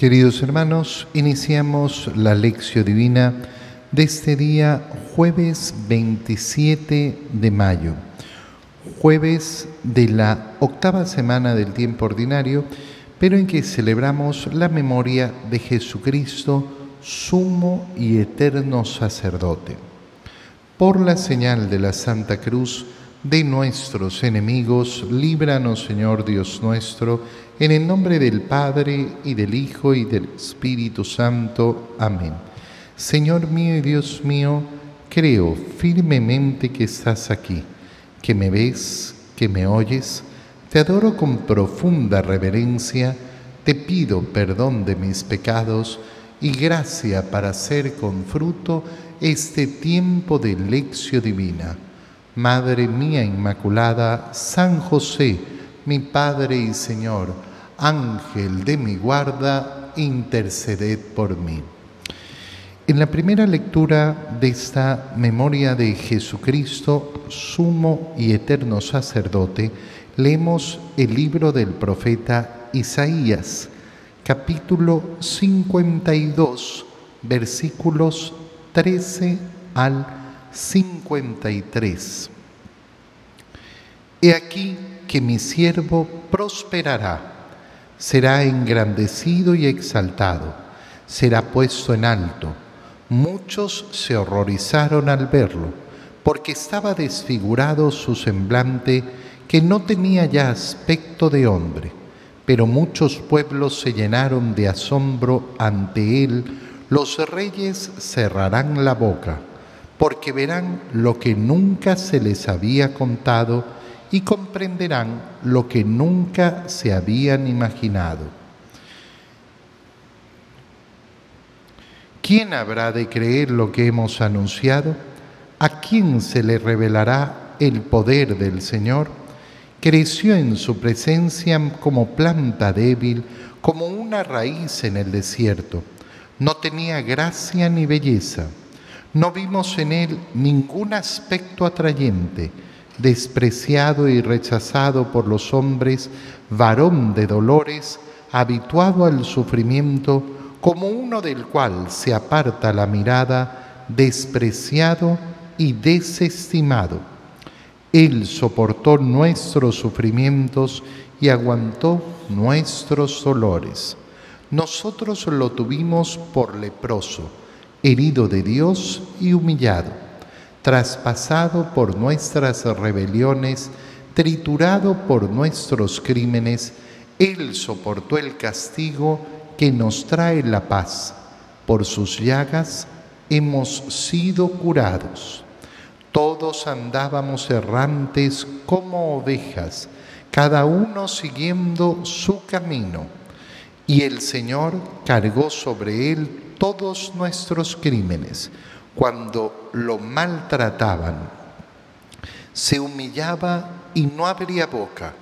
Queridos hermanos, iniciamos la lección divina de este día jueves 27 de mayo, jueves de la octava semana del tiempo ordinario, pero en que celebramos la memoria de Jesucristo, sumo y eterno sacerdote. Por la señal de la Santa Cruz de nuestros enemigos, líbranos Señor Dios nuestro, en el nombre del Padre y del Hijo y del Espíritu Santo. Amén. Señor mío y Dios mío, creo firmemente que estás aquí, que me ves, que me oyes. Te adoro con profunda reverencia, te pido perdón de mis pecados y gracia para hacer con fruto este tiempo de lección divina. Madre mía Inmaculada, San José, mi Padre y Señor, Ángel de mi guarda, interceded por mí. En la primera lectura de esta memoria de Jesucristo, sumo y eterno sacerdote, leemos el libro del profeta Isaías, capítulo 52, versículos 13 al 53. He aquí que mi siervo prosperará será engrandecido y exaltado, será puesto en alto. Muchos se horrorizaron al verlo, porque estaba desfigurado su semblante, que no tenía ya aspecto de hombre. Pero muchos pueblos se llenaron de asombro ante él, los reyes cerrarán la boca, porque verán lo que nunca se les había contado, y comprenderán lo que nunca se habían imaginado. ¿Quién habrá de creer lo que hemos anunciado? ¿A quién se le revelará el poder del Señor? Creció en su presencia como planta débil, como una raíz en el desierto. No tenía gracia ni belleza. No vimos en él ningún aspecto atrayente despreciado y rechazado por los hombres, varón de dolores, habituado al sufrimiento, como uno del cual se aparta la mirada, despreciado y desestimado. Él soportó nuestros sufrimientos y aguantó nuestros dolores. Nosotros lo tuvimos por leproso, herido de Dios y humillado traspasado por nuestras rebeliones, triturado por nuestros crímenes, Él soportó el castigo que nos trae la paz. Por sus llagas hemos sido curados. Todos andábamos errantes como ovejas, cada uno siguiendo su camino. Y el Señor cargó sobre él todos nuestros crímenes cuando lo maltrataban, se humillaba y no abría boca,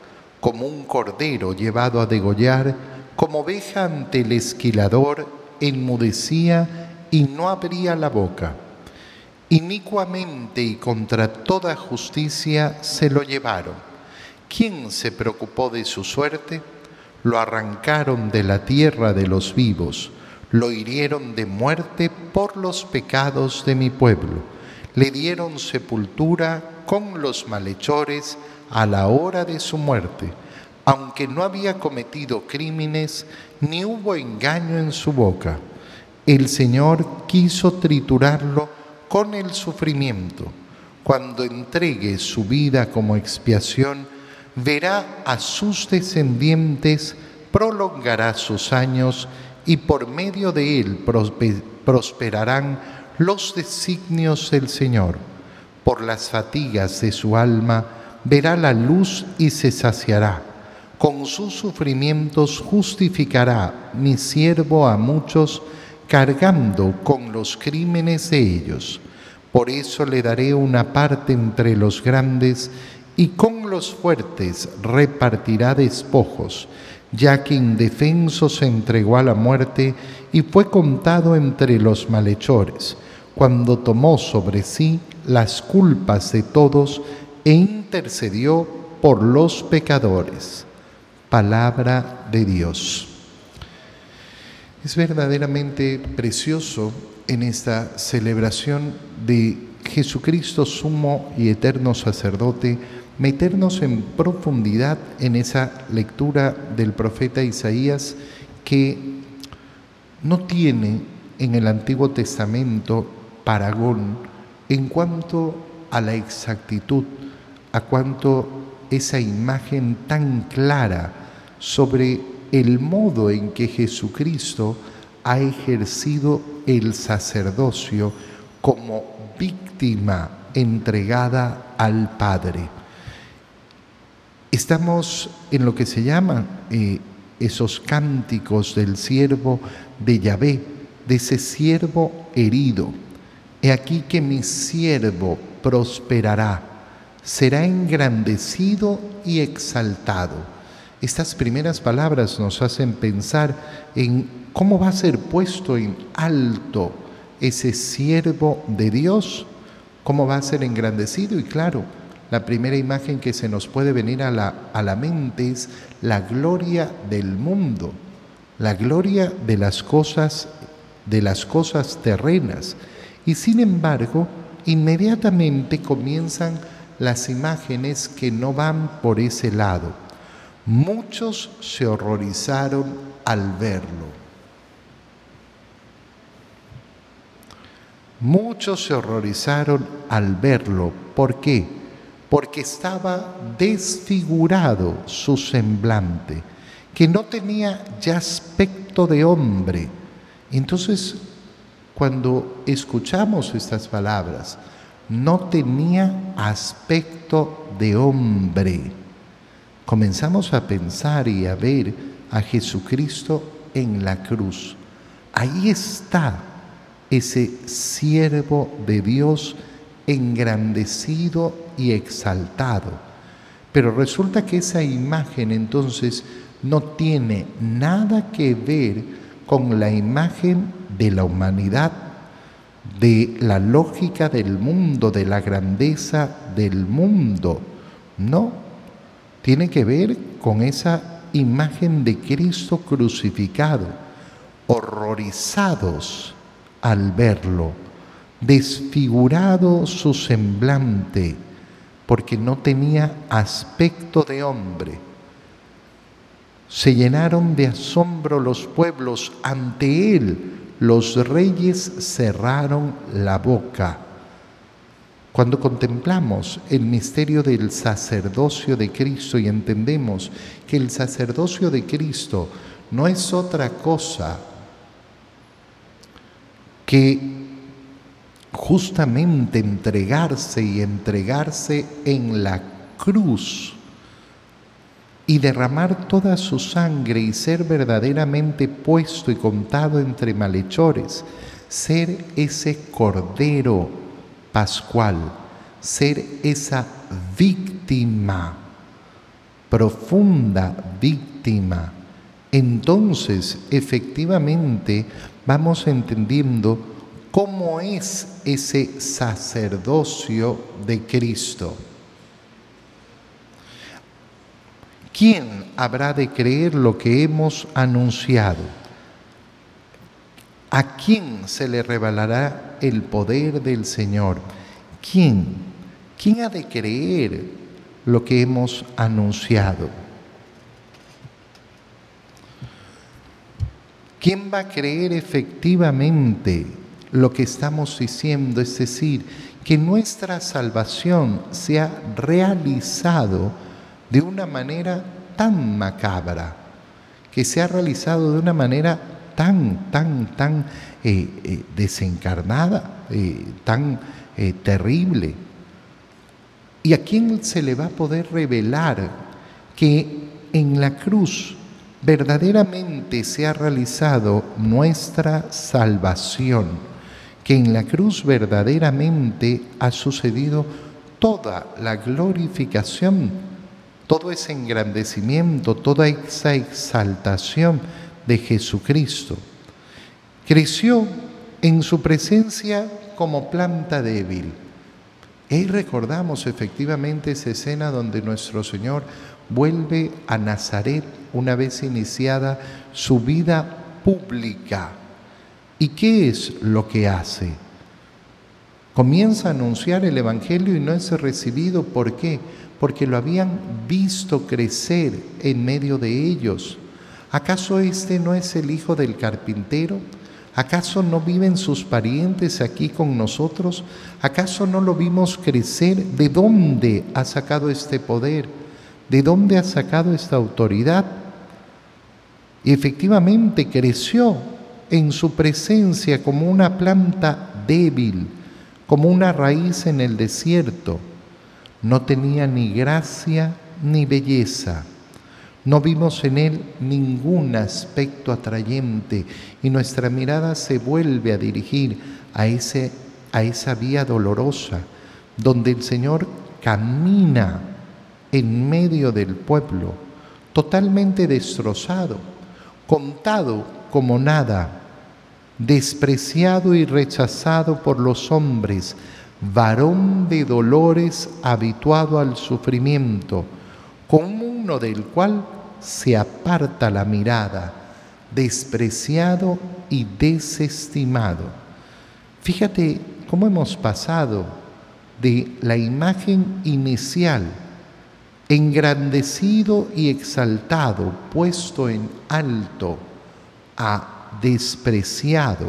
como un cordero llevado a degollar, como oveja ante el esquilador, enmudecía y no abría la boca. Inicuamente y contra toda justicia se lo llevaron. ¿Quién se preocupó de su suerte? Lo arrancaron de la tierra de los vivos lo hirieron de muerte por los pecados de mi pueblo. Le dieron sepultura con los malhechores a la hora de su muerte, aunque no había cometido crímenes ni hubo engaño en su boca. El Señor quiso triturarlo con el sufrimiento. Cuando entregue su vida como expiación, verá a sus descendientes, prolongará sus años y por medio de él prosperarán los designios del Señor. Por las fatigas de su alma verá la luz y se saciará. Con sus sufrimientos justificará mi siervo a muchos, cargando con los crímenes de ellos. Por eso le daré una parte entre los grandes y con los fuertes repartirá despojos ya que indefenso se entregó a la muerte y fue contado entre los malhechores, cuando tomó sobre sí las culpas de todos e intercedió por los pecadores. Palabra de Dios. Es verdaderamente precioso en esta celebración de Jesucristo sumo y eterno sacerdote, meternos en profundidad en esa lectura del profeta Isaías que no tiene en el Antiguo Testamento paragón en cuanto a la exactitud, a cuanto esa imagen tan clara sobre el modo en que Jesucristo ha ejercido el sacerdocio como víctima entregada al Padre. Estamos en lo que se llama eh, esos cánticos del siervo de Yahvé, de ese siervo herido. He aquí que mi siervo prosperará, será engrandecido y exaltado estas primeras palabras nos hacen pensar en cómo va a ser puesto en alto ese siervo de Dios, cómo va a ser engrandecido y claro, la primera imagen que se nos puede venir a la, a la mente es la gloria del mundo, la gloria de las cosas de las cosas terrenas. Y sin embargo, inmediatamente comienzan las imágenes que no van por ese lado Muchos se horrorizaron al verlo. Muchos se horrorizaron al verlo. ¿Por qué? Porque estaba desfigurado su semblante, que no tenía ya aspecto de hombre. Entonces, cuando escuchamos estas palabras, no tenía aspecto de hombre comenzamos a pensar y a ver a Jesucristo en la cruz. Ahí está ese siervo de Dios engrandecido y exaltado. Pero resulta que esa imagen entonces no tiene nada que ver con la imagen de la humanidad, de la lógica del mundo, de la grandeza del mundo. No, tiene que ver con esa imagen de Cristo crucificado, horrorizados al verlo, desfigurado su semblante, porque no tenía aspecto de hombre. Se llenaron de asombro los pueblos ante él, los reyes cerraron la boca cuando contemplamos el misterio del sacerdocio de Cristo y entendemos que el sacerdocio de Cristo no es otra cosa que justamente entregarse y entregarse en la cruz y derramar toda su sangre y ser verdaderamente puesto y contado entre malhechores, ser ese cordero pascual, ser esa víctima, profunda víctima, entonces efectivamente vamos entendiendo cómo es ese sacerdocio de Cristo. ¿Quién habrá de creer lo que hemos anunciado? ¿A quién se le revelará el poder del Señor. ¿Quién? ¿Quién ha de creer lo que hemos anunciado? ¿Quién va a creer efectivamente lo que estamos diciendo? Es decir, que nuestra salvación se ha realizado de una manera tan macabra, que se ha realizado de una manera tan, tan, tan eh, eh, desencarnada, eh, tan terrible. ¿Y a quién se le va a poder revelar que en la cruz verdaderamente se ha realizado nuestra salvación? Que en la cruz verdaderamente ha sucedido toda la glorificación, todo ese engrandecimiento, toda esa exaltación de Jesucristo. Creció en su presencia como planta débil. Y recordamos efectivamente esa escena donde nuestro Señor vuelve a Nazaret una vez iniciada su vida pública. ¿Y qué es lo que hace? Comienza a anunciar el Evangelio y no es recibido. ¿Por qué? Porque lo habían visto crecer en medio de ellos. ¿Acaso este no es el hijo del carpintero? ¿Acaso no viven sus parientes aquí con nosotros? ¿Acaso no lo vimos crecer? ¿De dónde ha sacado este poder? ¿De dónde ha sacado esta autoridad? Y efectivamente creció en su presencia como una planta débil, como una raíz en el desierto. No tenía ni gracia ni belleza no vimos en él ningún aspecto atrayente y nuestra mirada se vuelve a dirigir a, ese, a esa vía dolorosa donde el Señor camina en medio del pueblo, totalmente destrozado, contado como nada, despreciado y rechazado por los hombres, varón de dolores habituado al sufrimiento, con uno del cual se aparta la mirada, despreciado y desestimado. Fíjate cómo hemos pasado de la imagen inicial, engrandecido y exaltado, puesto en alto, a despreciado,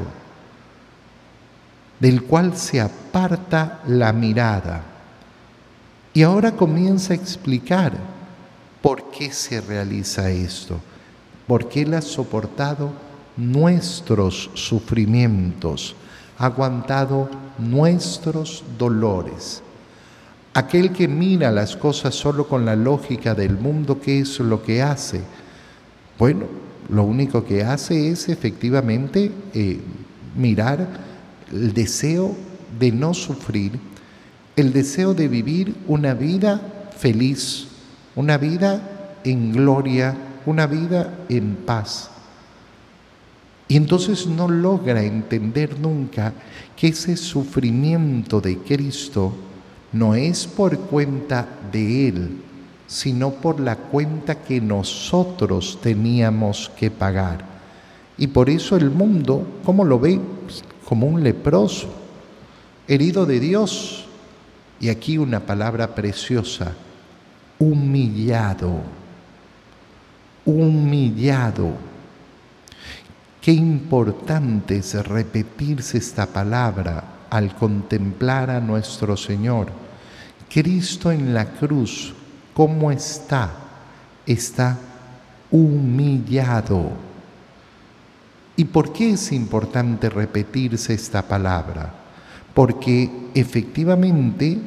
del cual se aparta la mirada. Y ahora comienza a explicar ¿Por qué se realiza esto? Porque Él ha soportado nuestros sufrimientos, ha aguantado nuestros dolores. Aquel que mira las cosas solo con la lógica del mundo, ¿qué es lo que hace? Bueno, lo único que hace es efectivamente eh, mirar el deseo de no sufrir, el deseo de vivir una vida feliz, una vida en gloria, una vida en paz. Y entonces no logra entender nunca que ese sufrimiento de Cristo no es por cuenta de Él, sino por la cuenta que nosotros teníamos que pagar. Y por eso el mundo, ¿cómo lo ve? Como un leproso, herido de Dios. Y aquí una palabra preciosa, humillado, humillado. Qué importante es repetirse esta palabra al contemplar a nuestro Señor. Cristo en la cruz, ¿cómo está? Está humillado. ¿Y por qué es importante repetirse esta palabra? Porque efectivamente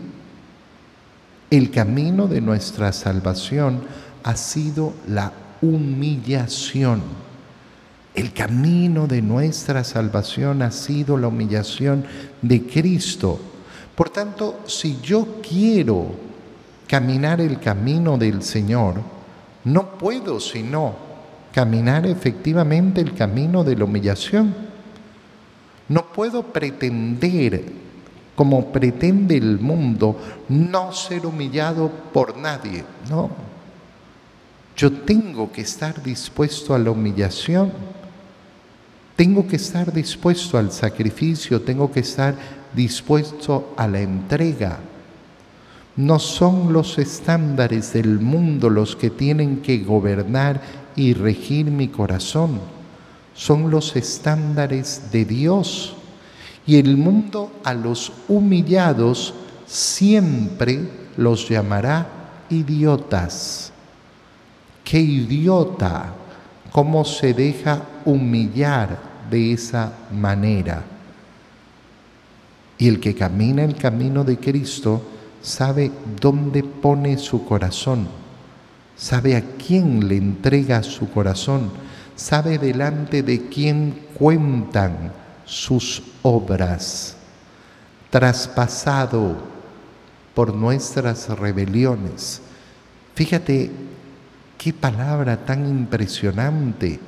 el camino de nuestra salvación ha sido la humillación. El camino de nuestra salvación ha sido la humillación de Cristo. Por tanto, si yo quiero caminar el camino del Señor, no puedo sino caminar efectivamente el camino de la humillación. No puedo pretender como pretende el mundo, no ser humillado por nadie. No. Yo tengo que estar dispuesto a la humillación, tengo que estar dispuesto al sacrificio, tengo que estar dispuesto a la entrega. No son los estándares del mundo los que tienen que gobernar y regir mi corazón, son los estándares de Dios y el mundo a los humillados siempre los llamará idiotas. ¡Qué idiota! ¿Cómo se deja humillar de esa manera? Y el que camina el camino de Cristo sabe dónde pone su corazón, sabe a quién le entrega su corazón, sabe delante de quién cuentan sus obras, traspasado por nuestras rebeliones. Fíjate qué palabra tan impresionante.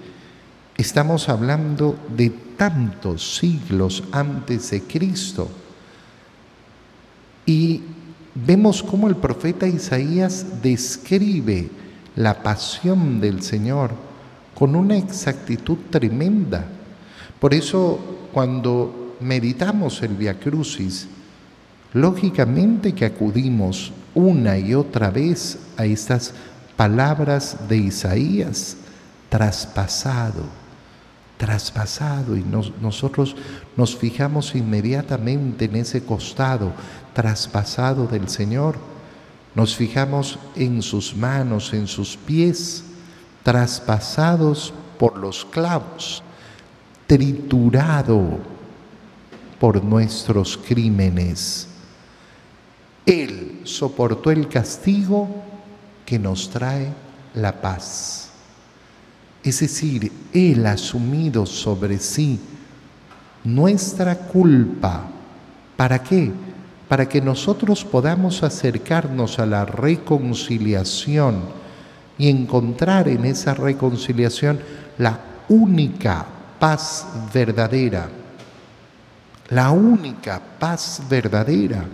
Estamos hablando de tantos siglos antes de Cristo. Y vemos cómo el profeta Isaías describe la pasión del Señor con una exactitud tremenda. Por eso cuando meditamos el Via Crucis, lógicamente que acudimos una y otra vez a estas palabras de Isaías, traspasado, traspasado, y nosotros nos fijamos inmediatamente en ese costado traspasado del Señor, nos fijamos en sus manos, en sus pies, traspasados por los clavos, triturado por nuestros crímenes. Él soportó el castigo que nos trae la paz. Es decir, Él ha asumido sobre sí nuestra culpa. ¿Para qué? Para que nosotros podamos acercarnos a la reconciliación y encontrar en esa reconciliación la única paz verdadera. La única paz verdadera.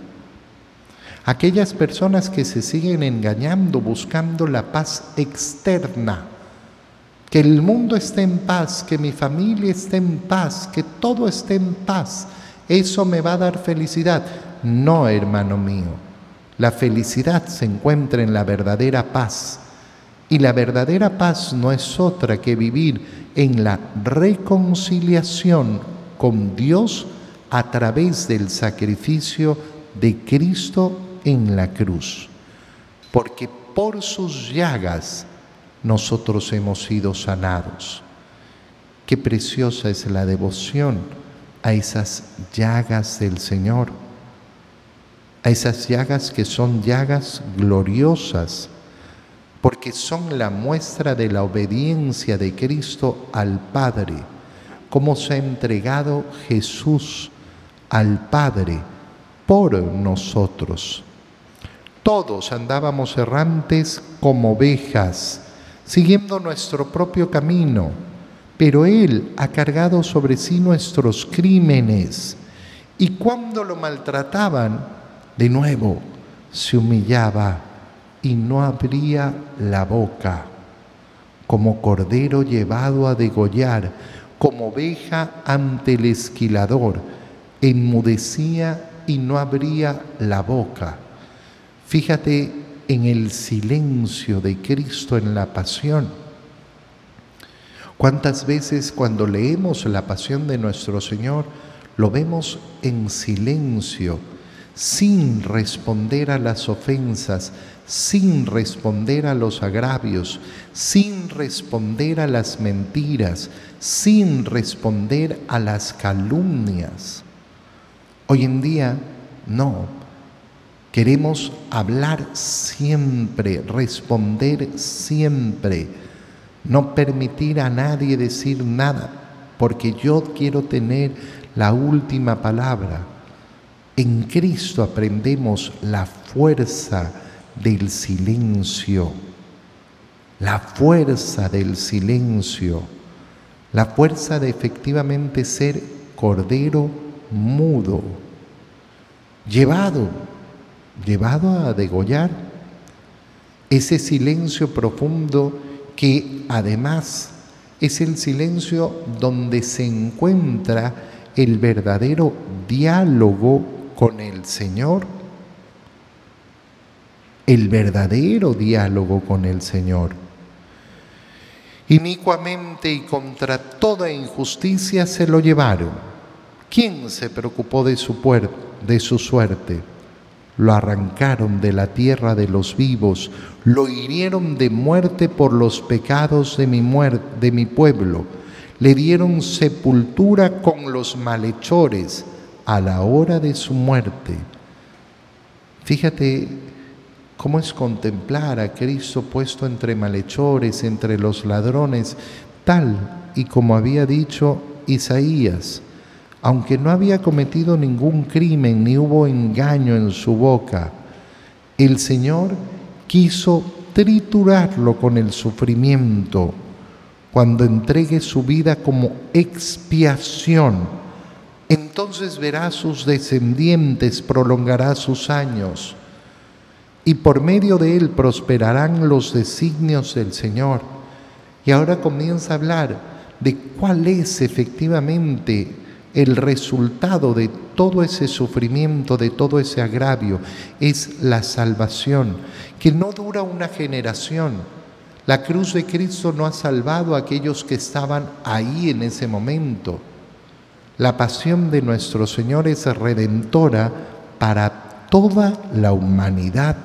Aquellas personas que se siguen engañando buscando la paz externa, que el mundo esté en paz, que mi familia esté en paz, que todo esté en paz, eso me va a dar felicidad. No, hermano mío, la felicidad se encuentra en la verdadera paz. Y la verdadera paz no es otra que vivir en la reconciliación con Dios a través del sacrificio de Cristo en la cruz. Porque por sus llagas nosotros hemos sido sanados. Qué preciosa es la devoción a esas llagas del Señor, a esas llagas que son llagas gloriosas porque son la muestra de la obediencia de Cristo al Padre, cómo se ha entregado Jesús al Padre por nosotros. Todos andábamos errantes como ovejas, siguiendo nuestro propio camino, pero Él ha cargado sobre sí nuestros crímenes y cuando lo maltrataban, de nuevo se humillaba y no abría la boca, como cordero llevado a degollar, como oveja ante el esquilador, enmudecía y no abría la boca. Fíjate en el silencio de Cristo en la pasión. ¿Cuántas veces cuando leemos la pasión de nuestro Señor lo vemos en silencio, sin responder a las ofensas, sin responder a los agravios, sin responder a las mentiras, sin responder a las calumnias. Hoy en día no. Queremos hablar siempre, responder siempre, no permitir a nadie decir nada, porque yo quiero tener la última palabra. En Cristo aprendemos la fuerza del silencio, la fuerza del silencio, la fuerza de efectivamente ser cordero mudo, llevado, llevado a degollar, ese silencio profundo que además es el silencio donde se encuentra el verdadero diálogo con el Señor el verdadero diálogo con el Señor. Inicuamente y contra toda injusticia se lo llevaron. ¿Quién se preocupó de su, de su suerte? Lo arrancaron de la tierra de los vivos, lo hirieron de muerte por los pecados de mi, de mi pueblo, le dieron sepultura con los malhechores a la hora de su muerte. Fíjate ¿Cómo es contemplar a Cristo puesto entre malhechores, entre los ladrones, tal y como había dicho Isaías? Aunque no había cometido ningún crimen ni hubo engaño en su boca, el Señor quiso triturarlo con el sufrimiento cuando entregue su vida como expiación. Entonces verá sus descendientes, prolongará sus años y por medio de él prosperarán los designios del Señor. Y ahora comienza a hablar de cuál es efectivamente el resultado de todo ese sufrimiento, de todo ese agravio, es la salvación, que no dura una generación. La cruz de Cristo no ha salvado a aquellos que estaban ahí en ese momento. La pasión de nuestro Señor es redentora para toda la humanidad.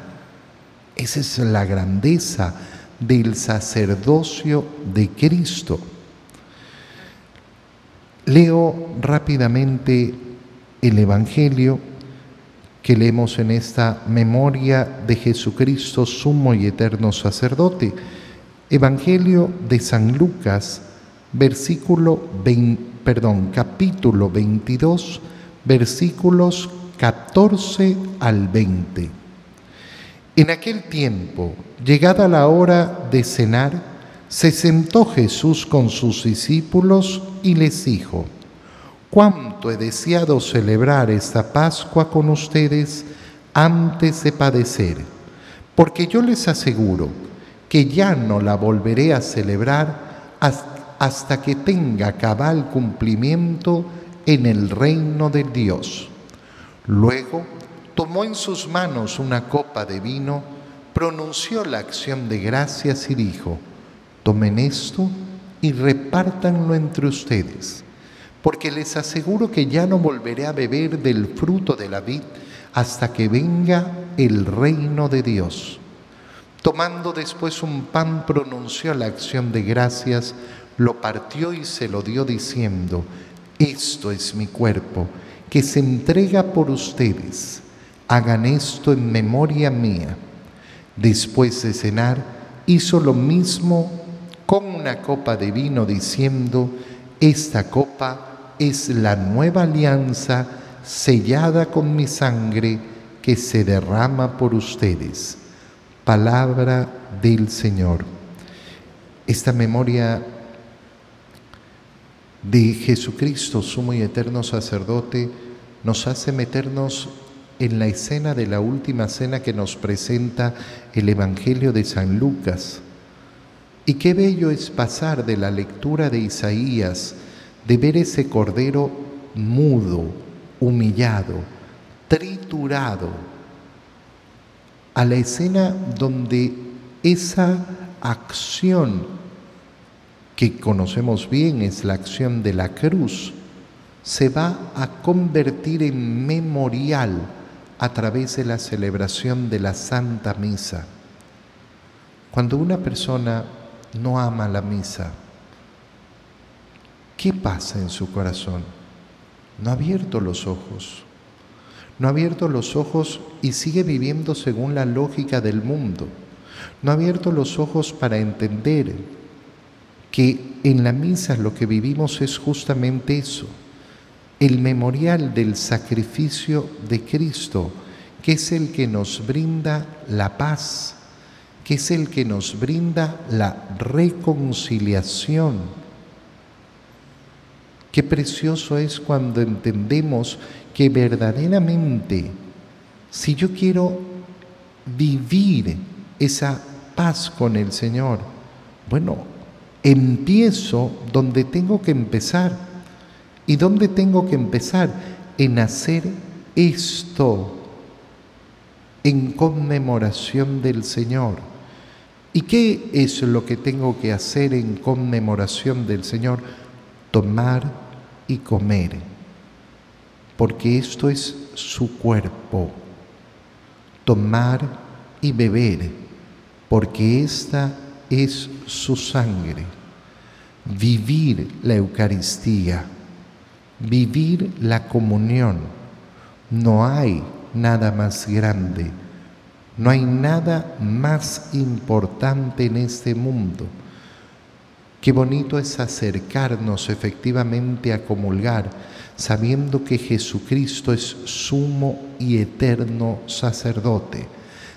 Esa es la grandeza del sacerdocio de Cristo. Leo rápidamente el Evangelio que leemos en esta memoria de Jesucristo, sumo y eterno sacerdote. Evangelio de San Lucas, versículo 20, perdón, capítulo 22, versículos 14 al 20. En aquel tiempo, llegada la hora de cenar, se sentó Jesús con sus discípulos y les dijo, cuánto he deseado celebrar esta Pascua con ustedes antes de padecer, porque yo les aseguro que ya no la volveré a celebrar hasta que tenga cabal cumplimiento en el reino de Dios. Luego tomó en sus manos una copa de vino, pronunció la acción de gracias y dijo, tomen esto y repártanlo entre ustedes, porque les aseguro que ya no volveré a beber del fruto de la vid hasta que venga el reino de Dios. Tomando después un pan, pronunció la acción de gracias, lo partió y se lo dio diciendo, esto es mi cuerpo, que se entrega por ustedes hagan esto en memoria mía. Después de cenar, hizo lo mismo con una copa de vino, diciendo, esta copa es la nueva alianza sellada con mi sangre que se derrama por ustedes. Palabra del Señor. Esta memoria de Jesucristo, sumo y eterno sacerdote, nos hace meternos en la escena de la última cena que nos presenta el Evangelio de San Lucas. Y qué bello es pasar de la lectura de Isaías, de ver ese cordero mudo, humillado, triturado, a la escena donde esa acción que conocemos bien es la acción de la cruz, se va a convertir en memorial a través de la celebración de la Santa Misa. Cuando una persona no ama la misa, ¿qué pasa en su corazón? No ha abierto los ojos. No ha abierto los ojos y sigue viviendo según la lógica del mundo. No ha abierto los ojos para entender que en la misa lo que vivimos es justamente eso el memorial del sacrificio de Cristo, que es el que nos brinda la paz, que es el que nos brinda la reconciliación. Qué precioso es cuando entendemos que verdaderamente, si yo quiero vivir esa paz con el Señor, bueno, empiezo donde tengo que empezar ¿Y dónde tengo que empezar? En hacer esto en conmemoración del Señor. ¿Y qué es lo que tengo que hacer en conmemoración del Señor? Tomar y comer, porque esto es su cuerpo. Tomar y beber, porque esta es su sangre. Vivir la Eucaristía vivir la comunión. No hay nada más grande, no hay nada más importante en este mundo. Qué bonito es acercarnos efectivamente a comulgar, sabiendo que Jesucristo es sumo y eterno sacerdote,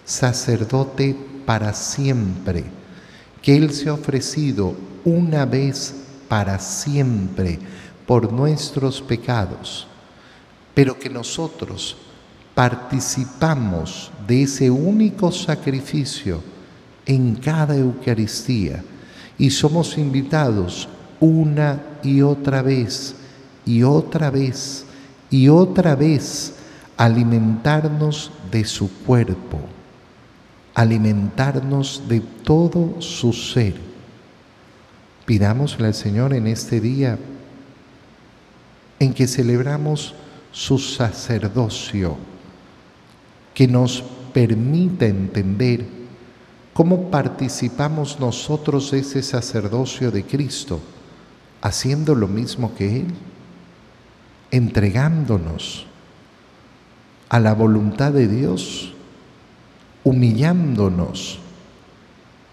sacerdote para siempre, que Él se ha ofrecido una vez para siempre por nuestros pecados, pero que nosotros participamos de ese único sacrificio en cada Eucaristía y somos invitados una y otra vez y otra vez y otra vez a alimentarnos de su cuerpo, alimentarnos de todo su ser. Pidámosle al Señor en este día en que celebramos su sacerdocio, que nos permita entender cómo participamos nosotros de ese sacerdocio de Cristo, haciendo lo mismo que Él, entregándonos a la voluntad de Dios, humillándonos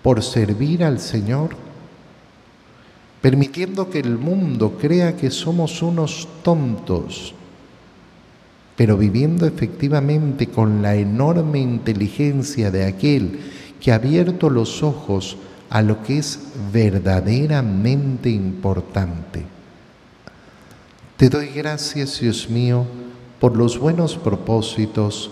por servir al Señor permitiendo que el mundo crea que somos unos tontos, pero viviendo efectivamente con la enorme inteligencia de aquel que ha abierto los ojos a lo que es verdaderamente importante. Te doy gracias, Dios mío, por los buenos propósitos,